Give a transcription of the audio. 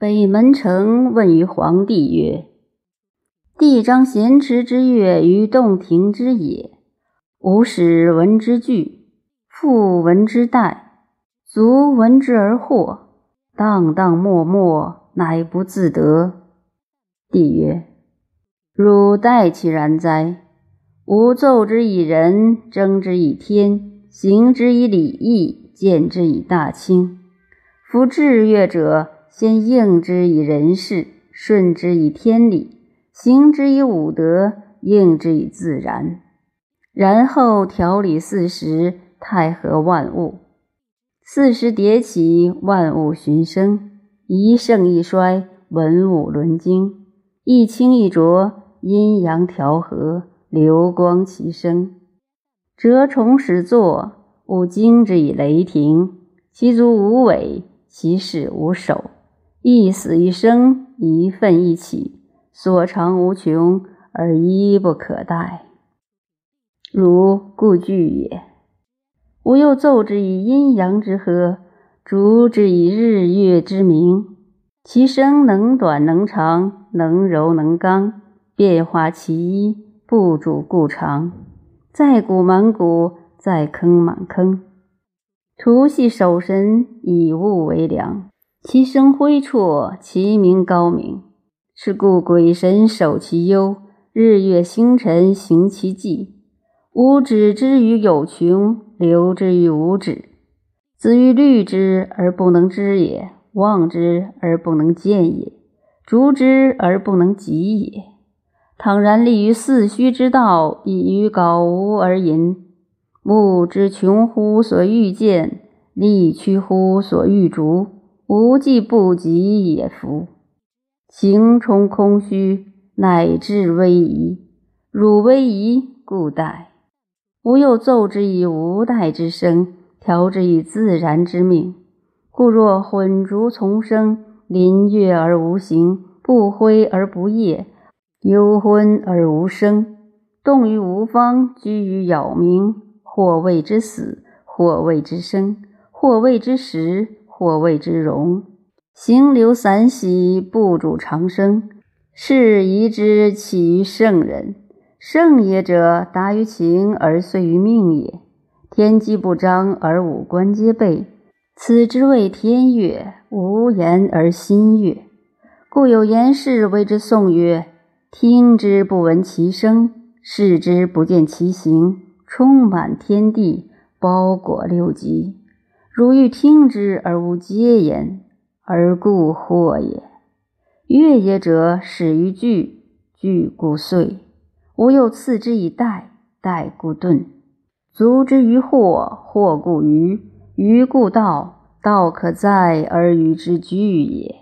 北门城问于皇帝曰：“帝张咸池之乐于洞庭之野，吾始闻之惧，复闻之殆，卒闻之而惑，荡荡漠漠，乃不自得。”帝曰：“汝待其然哉？吾奏之以仁，征之以天，行之以礼义，见之以大清。夫治乐者。”先应之以人事，顺之以天理，行之以武德，应之以自然，然后调理四时，太和万物。四时迭起，万物循生，一盛一衰，文武轮经，一清一浊，阴阳调和，流光其生。蛰虫始作，吾惊之以雷霆，其足无尾，其势无首。一死一生，一份一起，所长无穷，而一不可待。如故具也。吾又奏之以阴阳之和，逐之以日月之明，其声能短能长，能柔能刚，变化其一，不主故常。在谷满谷，在坑满坑。图系守神，以物为良。其声辉绰，其名高明。是故鬼神守其幽，日月星辰行其纪。吾止之于有穷，留之于无止。子欲虑之而不能知也，望之而不能见也，逐之而不能及也。倘然立于四虚之道，以于槁无而淫，目之穷乎所欲见，力屈乎所欲逐。无计不及也夫，行充空虚，乃至危夷。汝危夷，故殆。吾又奏之以无待之声，调之以自然之命。故若混浊丛生，临月而无形，不辉而不夜，幽昏而无声，动于无方，居于杳冥，或谓之死，或谓之生，或谓之时。或谓之荣，行流散兮，不主长生。是宜之起于圣人。圣也者，达于情而遂于命也。天机不彰而五官皆备，此之谓天乐。无言而心悦，故有言氏谓之颂曰：“听之不闻其声，视之不见其形，充满天地，包裹六极。”如欲听之而无皆言，而故惑也。悦也者，始于具，具故遂。吾又次之以待，待故顿。足之于惑，惑故愚，愚故道，道可载而与之俱也。